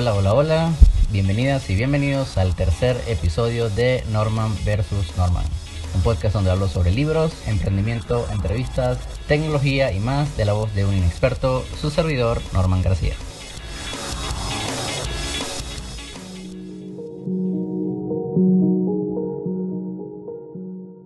Hola, hola, hola. Bienvenidas y bienvenidos al tercer episodio de Norman vs. Norman. Un podcast donde hablo sobre libros, emprendimiento, entrevistas, tecnología y más de la voz de un inexperto, su servidor Norman García.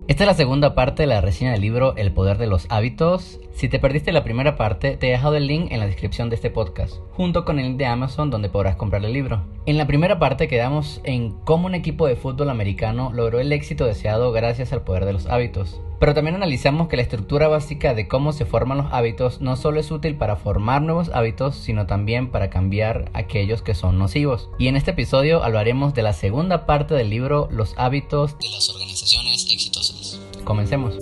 Esta es la segunda parte de la reseña del libro El poder de los hábitos. Si te perdiste la primera parte, te he dejado el link en la descripción de este podcast, junto con el de Amazon donde podrás comprar el libro. En la primera parte quedamos en cómo un equipo de fútbol americano logró el éxito deseado gracias al poder de los hábitos. Pero también analizamos que la estructura básica de cómo se forman los hábitos no solo es útil para formar nuevos hábitos, sino también para cambiar aquellos que son nocivos. Y en este episodio hablaremos de la segunda parte del libro Los hábitos de las organizaciones exitosas. Comencemos.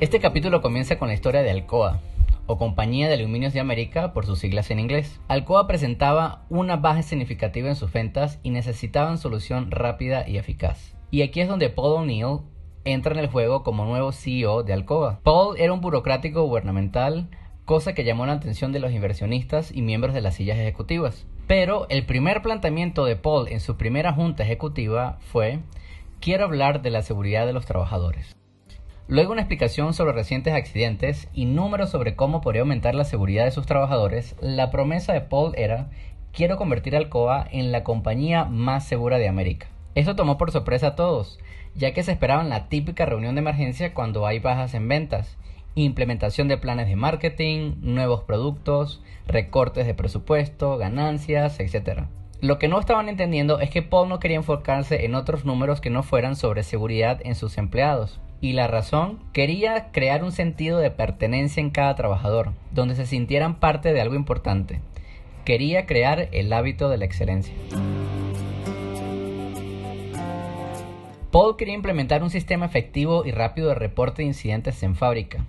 Este capítulo comienza con la historia de Alcoa, o Compañía de Aluminios de América por sus siglas en inglés. Alcoa presentaba una baja significativa en sus ventas y necesitaban solución rápida y eficaz. Y aquí es donde Paul O'Neill entra en el juego como nuevo CEO de Alcoa. Paul era un burocrático gubernamental, cosa que llamó la atención de los inversionistas y miembros de las sillas ejecutivas. Pero el primer planteamiento de Paul en su primera junta ejecutiva fue quiero hablar de la seguridad de los trabajadores. Luego una explicación sobre recientes accidentes y números sobre cómo podría aumentar la seguridad de sus trabajadores, la promesa de Paul era quiero convertir Alcoa en la compañía más segura de América. Esto tomó por sorpresa a todos, ya que se esperaban la típica reunión de emergencia cuando hay bajas en ventas, implementación de planes de marketing, nuevos productos, recortes de presupuesto, ganancias, etc. Lo que no estaban entendiendo es que Paul no quería enfocarse en otros números que no fueran sobre seguridad en sus empleados. Y la razón, quería crear un sentido de pertenencia en cada trabajador, donde se sintieran parte de algo importante. Quería crear el hábito de la excelencia. Paul quería implementar un sistema efectivo y rápido de reporte de incidentes en fábrica,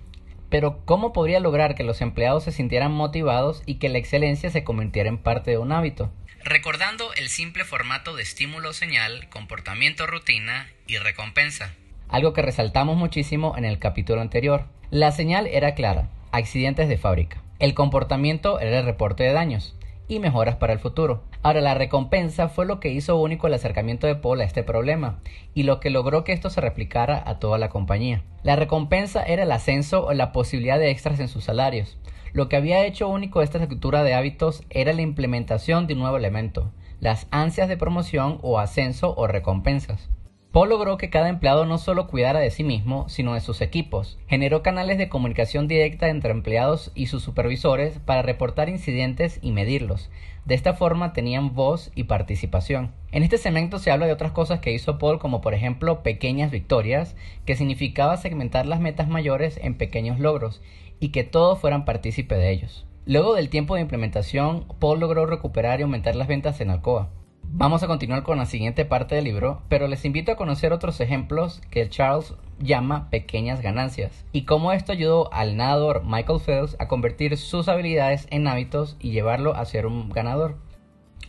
pero ¿cómo podría lograr que los empleados se sintieran motivados y que la excelencia se convirtiera en parte de un hábito? Recordando el simple formato de estímulo-señal, comportamiento-rutina y recompensa. Algo que resaltamos muchísimo en el capítulo anterior. La señal era clara, accidentes de fábrica. El comportamiento era el reporte de daños y mejoras para el futuro. Ahora, la recompensa fue lo que hizo único el acercamiento de Paul a este problema y lo que logró que esto se replicara a toda la compañía. La recompensa era el ascenso o la posibilidad de extras en sus salarios. Lo que había hecho único esta estructura de hábitos era la implementación de un nuevo elemento, las ansias de promoción o ascenso o recompensas. Paul logró que cada empleado no solo cuidara de sí mismo, sino de sus equipos. Generó canales de comunicación directa entre empleados y sus supervisores para reportar incidentes y medirlos. De esta forma tenían voz y participación. En este segmento se habla de otras cosas que hizo Paul, como por ejemplo pequeñas victorias, que significaba segmentar las metas mayores en pequeños logros y que todos fueran partícipe de ellos. Luego del tiempo de implementación, Paul logró recuperar y aumentar las ventas en Alcoa. Vamos a continuar con la siguiente parte del libro, pero les invito a conocer otros ejemplos que Charles llama pequeñas ganancias y cómo esto ayudó al nadador Michael Phelps a convertir sus habilidades en hábitos y llevarlo a ser un ganador.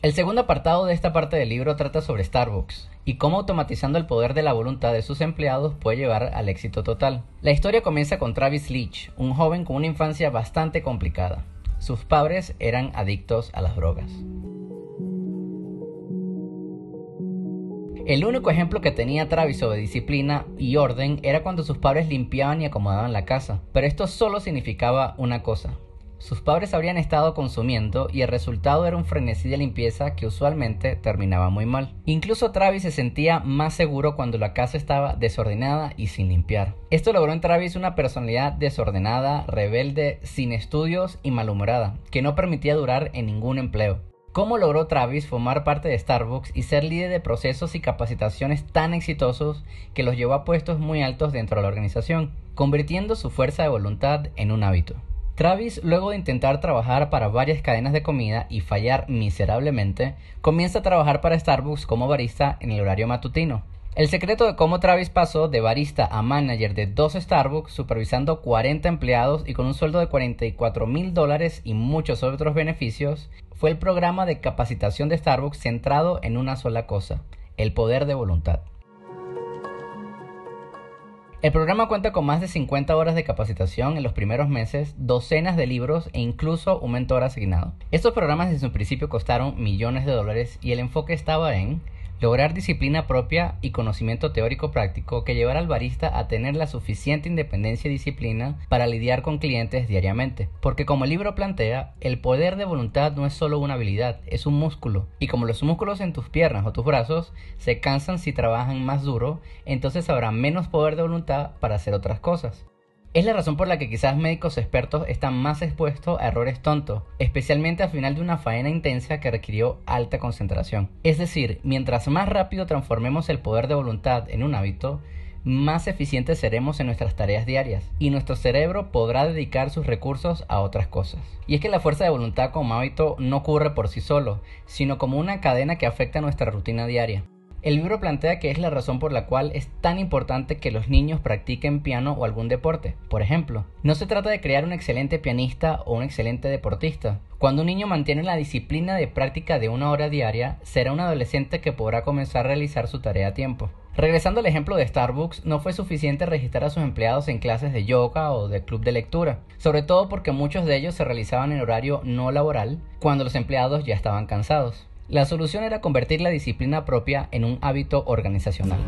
El segundo apartado de esta parte del libro trata sobre Starbucks y cómo automatizando el poder de la voluntad de sus empleados puede llevar al éxito total. La historia comienza con Travis Leach, un joven con una infancia bastante complicada. Sus padres eran adictos a las drogas. El único ejemplo que tenía Travis sobre disciplina y orden era cuando sus padres limpiaban y acomodaban la casa, pero esto solo significaba una cosa. Sus padres habrían estado consumiendo y el resultado era un frenesí de limpieza que usualmente terminaba muy mal. Incluso Travis se sentía más seguro cuando la casa estaba desordenada y sin limpiar. Esto logró en Travis una personalidad desordenada, rebelde, sin estudios y malhumorada, que no permitía durar en ningún empleo. ¿Cómo logró Travis formar parte de Starbucks y ser líder de procesos y capacitaciones tan exitosos que los llevó a puestos muy altos dentro de la organización, convirtiendo su fuerza de voluntad en un hábito? Travis, luego de intentar trabajar para varias cadenas de comida y fallar miserablemente, comienza a trabajar para Starbucks como barista en el horario matutino. El secreto de cómo Travis pasó de barista a manager de dos Starbucks, supervisando 40 empleados y con un sueldo de 44 mil dólares y muchos otros beneficios, fue el programa de capacitación de Starbucks centrado en una sola cosa, el poder de voluntad. El programa cuenta con más de 50 horas de capacitación en los primeros meses, docenas de libros e incluso un mentor asignado. Estos programas en su principio costaron millones de dólares y el enfoque estaba en lograr disciplina propia y conocimiento teórico práctico que llevara al barista a tener la suficiente independencia y disciplina para lidiar con clientes diariamente. Porque como el libro plantea, el poder de voluntad no es solo una habilidad, es un músculo. Y como los músculos en tus piernas o tus brazos se cansan si trabajan más duro, entonces habrá menos poder de voluntad para hacer otras cosas. Es la razón por la que quizás médicos expertos están más expuestos a errores tontos, especialmente al final de una faena intensa que requirió alta concentración. Es decir, mientras más rápido transformemos el poder de voluntad en un hábito, más eficientes seremos en nuestras tareas diarias y nuestro cerebro podrá dedicar sus recursos a otras cosas. Y es que la fuerza de voluntad como hábito no ocurre por sí solo, sino como una cadena que afecta nuestra rutina diaria. El libro plantea que es la razón por la cual es tan importante que los niños practiquen piano o algún deporte. Por ejemplo, no se trata de crear un excelente pianista o un excelente deportista. Cuando un niño mantiene la disciplina de práctica de una hora diaria, será un adolescente que podrá comenzar a realizar su tarea a tiempo. Regresando al ejemplo de Starbucks, no fue suficiente registrar a sus empleados en clases de yoga o de club de lectura, sobre todo porque muchos de ellos se realizaban en horario no laboral, cuando los empleados ya estaban cansados. La solución era convertir la disciplina propia en un hábito organizacional.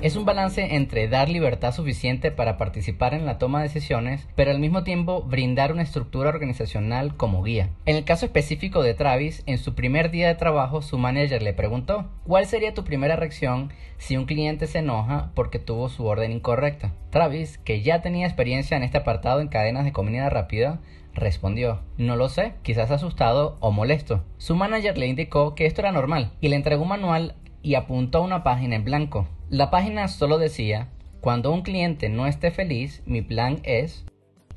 Es un balance entre dar libertad suficiente para participar en la toma de decisiones, pero al mismo tiempo brindar una estructura organizacional como guía. En el caso específico de Travis, en su primer día de trabajo, su manager le preguntó, ¿cuál sería tu primera reacción si un cliente se enoja porque tuvo su orden incorrecta? Travis, que ya tenía experiencia en este apartado en cadenas de comida rápida, Respondió, no lo sé, quizás asustado o molesto. Su manager le indicó que esto era normal y le entregó un manual y apuntó a una página en blanco. La página solo decía, cuando un cliente no esté feliz, mi plan es...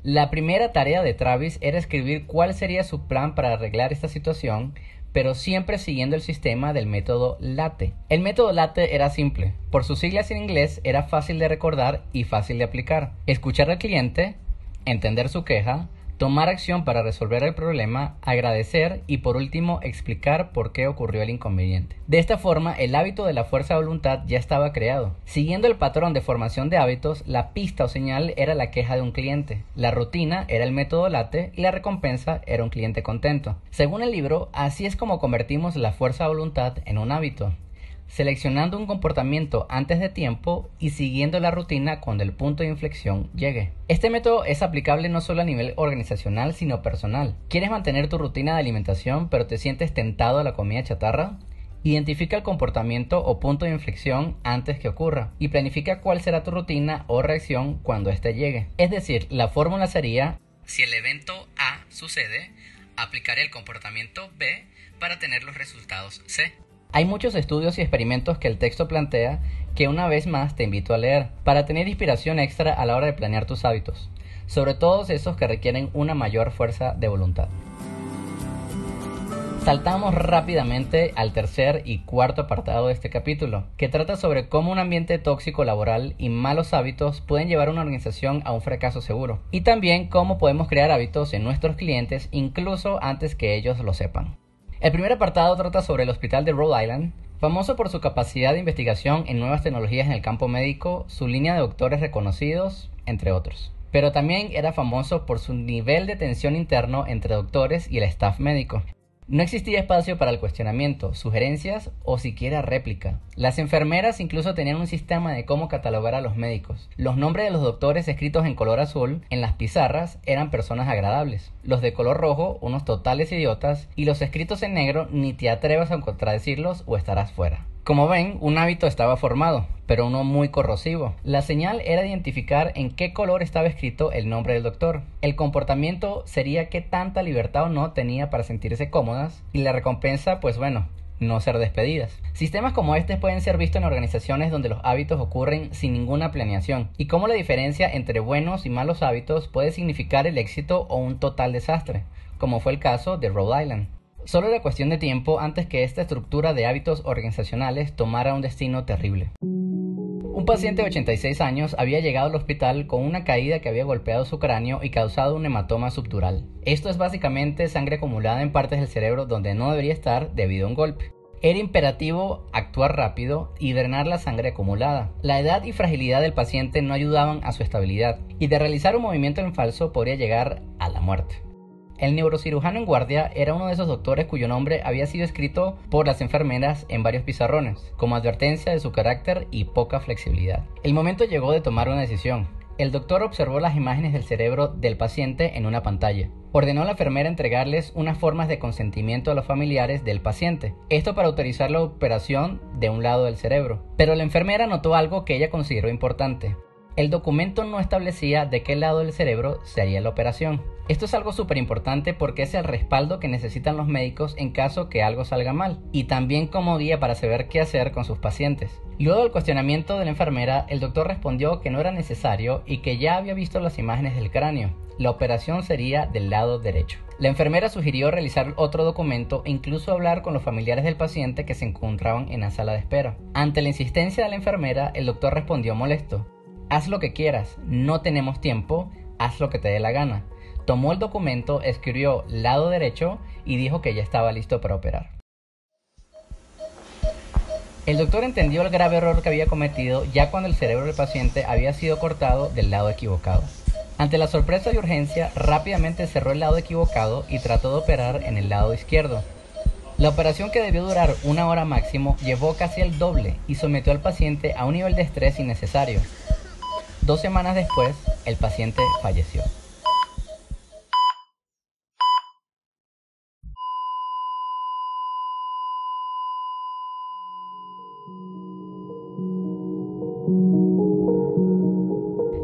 La primera tarea de Travis era escribir cuál sería su plan para arreglar esta situación, pero siempre siguiendo el sistema del método LATE. El método LATE era simple, por sus siglas en inglés era fácil de recordar y fácil de aplicar. Escuchar al cliente, entender su queja, tomar acción para resolver el problema, agradecer y por último explicar por qué ocurrió el inconveniente. De esta forma, el hábito de la fuerza de voluntad ya estaba creado. Siguiendo el patrón de formación de hábitos, la pista o señal era la queja de un cliente, la rutina era el método late y la recompensa era un cliente contento. Según el libro, así es como convertimos la fuerza de voluntad en un hábito seleccionando un comportamiento antes de tiempo y siguiendo la rutina cuando el punto de inflexión llegue. Este método es aplicable no solo a nivel organizacional, sino personal. ¿Quieres mantener tu rutina de alimentación pero te sientes tentado a la comida chatarra? Identifica el comportamiento o punto de inflexión antes que ocurra y planifica cuál será tu rutina o reacción cuando éste llegue. Es decir, la fórmula sería, si el evento A sucede, aplicaré el comportamiento B para tener los resultados C. Hay muchos estudios y experimentos que el texto plantea que una vez más te invito a leer para tener inspiración extra a la hora de planear tus hábitos, sobre todo esos que requieren una mayor fuerza de voluntad. Saltamos rápidamente al tercer y cuarto apartado de este capítulo, que trata sobre cómo un ambiente tóxico laboral y malos hábitos pueden llevar a una organización a un fracaso seguro, y también cómo podemos crear hábitos en nuestros clientes incluso antes que ellos lo sepan. El primer apartado trata sobre el Hospital de Rhode Island, famoso por su capacidad de investigación en nuevas tecnologías en el campo médico, su línea de doctores reconocidos, entre otros. Pero también era famoso por su nivel de tensión interno entre doctores y el staff médico. No existía espacio para el cuestionamiento, sugerencias o siquiera réplica. Las enfermeras incluso tenían un sistema de cómo catalogar a los médicos. Los nombres de los doctores escritos en color azul en las pizarras eran personas agradables. Los de color rojo, unos totales idiotas, y los escritos en negro ni te atrevas a contradecirlos o estarás fuera. Como ven, un hábito estaba formado, pero uno muy corrosivo. La señal era identificar en qué color estaba escrito el nombre del doctor. El comportamiento sería qué tanta libertad o no tenía para sentirse cómodas y la recompensa, pues bueno, no ser despedidas. Sistemas como este pueden ser vistos en organizaciones donde los hábitos ocurren sin ninguna planeación y cómo la diferencia entre buenos y malos hábitos puede significar el éxito o un total desastre, como fue el caso de Rhode Island. Solo era cuestión de tiempo antes que esta estructura de hábitos organizacionales tomara un destino terrible. Un paciente de 86 años había llegado al hospital con una caída que había golpeado su cráneo y causado un hematoma subdural. Esto es básicamente sangre acumulada en partes del cerebro donde no debería estar debido a un golpe. Era imperativo actuar rápido y drenar la sangre acumulada. La edad y fragilidad del paciente no ayudaban a su estabilidad y de realizar un movimiento en falso podría llegar a la muerte. El neurocirujano en guardia era uno de esos doctores cuyo nombre había sido escrito por las enfermeras en varios pizarrones, como advertencia de su carácter y poca flexibilidad. El momento llegó de tomar una decisión. El doctor observó las imágenes del cerebro del paciente en una pantalla ordenó a la enfermera entregarles unas formas de consentimiento a los familiares del paciente, esto para autorizar la operación de un lado del cerebro. Pero la enfermera notó algo que ella consideró importante. El documento no establecía de qué lado del cerebro se haría la operación. Esto es algo súper importante porque es el respaldo que necesitan los médicos en caso que algo salga mal y también como guía para saber qué hacer con sus pacientes. Luego del cuestionamiento de la enfermera, el doctor respondió que no era necesario y que ya había visto las imágenes del cráneo. La operación sería del lado derecho. La enfermera sugirió realizar otro documento e incluso hablar con los familiares del paciente que se encontraban en la sala de espera. Ante la insistencia de la enfermera, el doctor respondió molesto haz lo que quieras, no tenemos tiempo, haz lo que te dé la gana. Tomó el documento, escribió lado derecho y dijo que ya estaba listo para operar. El doctor entendió el grave error que había cometido ya cuando el cerebro del paciente había sido cortado del lado equivocado. Ante la sorpresa y urgencia, rápidamente cerró el lado equivocado y trató de operar en el lado izquierdo. La operación que debió durar una hora máximo llevó casi el doble y sometió al paciente a un nivel de estrés innecesario. Dos semanas después, el paciente falleció.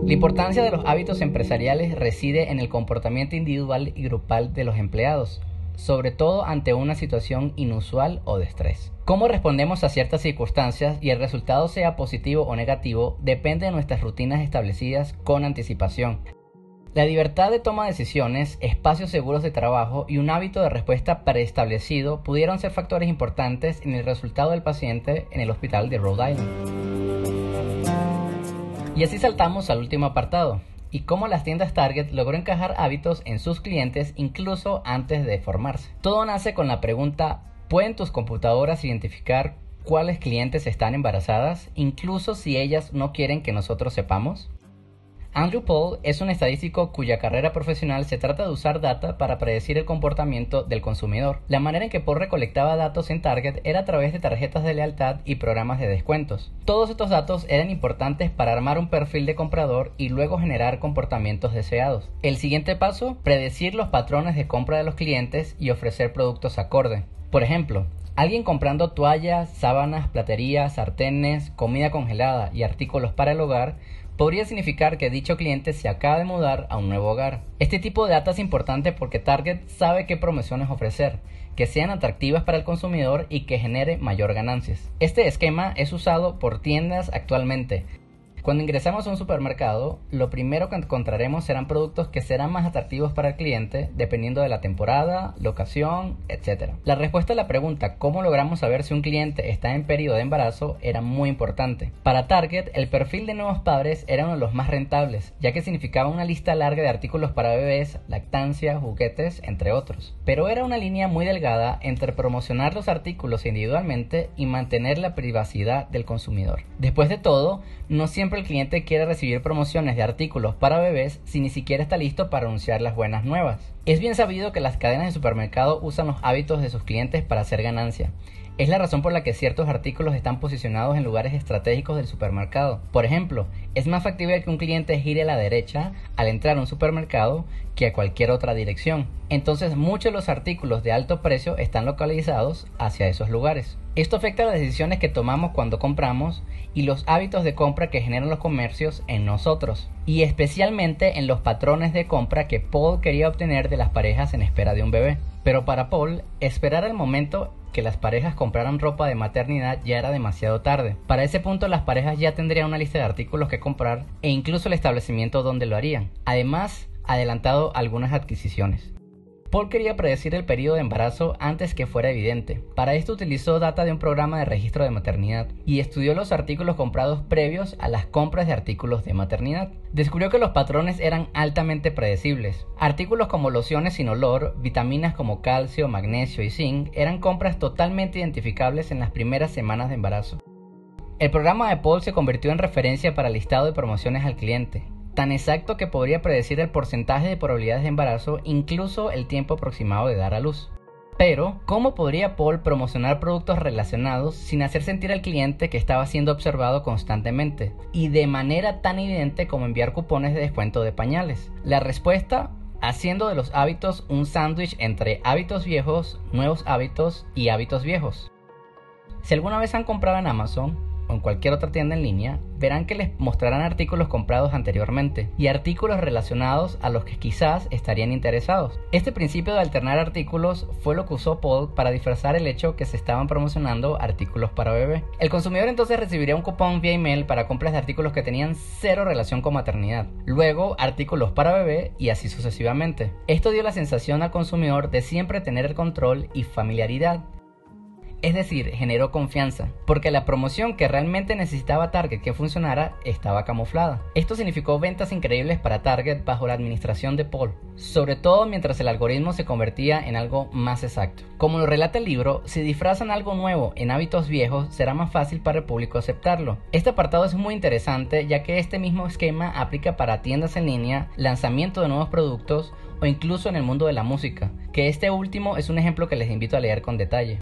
La importancia de los hábitos empresariales reside en el comportamiento individual y grupal de los empleados, sobre todo ante una situación inusual o de estrés. Cómo respondemos a ciertas circunstancias y el resultado sea positivo o negativo depende de nuestras rutinas establecidas con anticipación. La libertad de toma de decisiones, espacios seguros de trabajo y un hábito de respuesta preestablecido pudieron ser factores importantes en el resultado del paciente en el hospital de Rhode Island. Y así saltamos al último apartado, y cómo las tiendas Target logró encajar hábitos en sus clientes incluso antes de formarse. Todo nace con la pregunta, ¿pueden tus computadoras identificar cuáles clientes están embarazadas, incluso si ellas no quieren que nosotros sepamos? Andrew Paul es un estadístico cuya carrera profesional se trata de usar data para predecir el comportamiento del consumidor. La manera en que Paul recolectaba datos en Target era a través de tarjetas de lealtad y programas de descuentos. Todos estos datos eran importantes para armar un perfil de comprador y luego generar comportamientos deseados. El siguiente paso, predecir los patrones de compra de los clientes y ofrecer productos acorde. Por ejemplo, Alguien comprando toallas, sábanas, platerías, sartenes, comida congelada y artículos para el hogar podría significar que dicho cliente se acaba de mudar a un nuevo hogar. Este tipo de data es importante porque Target sabe qué promociones ofrecer, que sean atractivas para el consumidor y que genere mayor ganancias. Este esquema es usado por tiendas actualmente, cuando ingresamos a un supermercado, lo primero que encontraremos serán productos que serán más atractivos para el cliente dependiendo de la temporada, locación, etc. La respuesta a la pregunta ¿cómo logramos saber si un cliente está en periodo de embarazo? era muy importante. Para Target, el perfil de nuevos padres era uno de los más rentables, ya que significaba una lista larga de artículos para bebés, lactancia, juguetes, entre otros. Pero era una línea muy delgada entre promocionar los artículos individualmente y mantener la privacidad del consumidor. Después de todo, no siempre el cliente quiere recibir promociones de artículos para bebés si ni siquiera está listo para anunciar las buenas nuevas. Es bien sabido que las cadenas de supermercado usan los hábitos de sus clientes para hacer ganancia. Es la razón por la que ciertos artículos están posicionados en lugares estratégicos del supermercado. Por ejemplo, es más factible que un cliente gire a la derecha al entrar a un supermercado que a cualquier otra dirección. Entonces muchos de los artículos de alto precio están localizados hacia esos lugares. Esto afecta las decisiones que tomamos cuando compramos y los hábitos de compra que generan los comercios en nosotros, y especialmente en los patrones de compra que Paul quería obtener de las parejas en espera de un bebé. Pero para Paul, esperar el momento que las parejas compraran ropa de maternidad ya era demasiado tarde. Para ese punto las parejas ya tendrían una lista de artículos que comprar e incluso el establecimiento donde lo harían. Además, adelantado algunas adquisiciones. Paul quería predecir el periodo de embarazo antes que fuera evidente. Para esto utilizó data de un programa de registro de maternidad y estudió los artículos comprados previos a las compras de artículos de maternidad. Descubrió que los patrones eran altamente predecibles. Artículos como lociones sin olor, vitaminas como calcio, magnesio y zinc eran compras totalmente identificables en las primeras semanas de embarazo. El programa de Paul se convirtió en referencia para el listado de promociones al cliente, tan exacto que podría predecir el porcentaje de probabilidades de embarazo, incluso el tiempo aproximado de dar a luz. Pero, ¿cómo podría Paul promocionar productos relacionados sin hacer sentir al cliente que estaba siendo observado constantemente? Y de manera tan evidente como enviar cupones de descuento de pañales. La respuesta, haciendo de los hábitos un sándwich entre hábitos viejos, nuevos hábitos y hábitos viejos. Si alguna vez han comprado en Amazon, o en cualquier otra tienda en línea, verán que les mostrarán artículos comprados anteriormente y artículos relacionados a los que quizás estarían interesados. Este principio de alternar artículos fue lo que usó Paul para disfrazar el hecho que se estaban promocionando artículos para bebé. El consumidor entonces recibiría un cupón vía email para compras de artículos que tenían cero relación con maternidad, luego artículos para bebé y así sucesivamente. Esto dio la sensación al consumidor de siempre tener el control y familiaridad es decir, generó confianza, porque la promoción que realmente necesitaba Target que funcionara estaba camuflada. Esto significó ventas increíbles para Target bajo la administración de Paul, sobre todo mientras el algoritmo se convertía en algo más exacto. Como lo relata el libro, si disfrazan algo nuevo en hábitos viejos, será más fácil para el público aceptarlo. Este apartado es muy interesante ya que este mismo esquema aplica para tiendas en línea, lanzamiento de nuevos productos o incluso en el mundo de la música, que este último es un ejemplo que les invito a leer con detalle.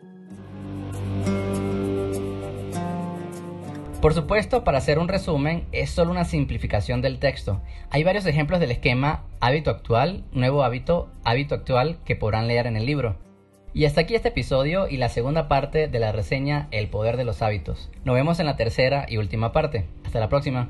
Por supuesto, para hacer un resumen, es solo una simplificación del texto. Hay varios ejemplos del esquema hábito actual, nuevo hábito, hábito actual que podrán leer en el libro. Y hasta aquí este episodio y la segunda parte de la reseña El poder de los hábitos. Nos vemos en la tercera y última parte. Hasta la próxima.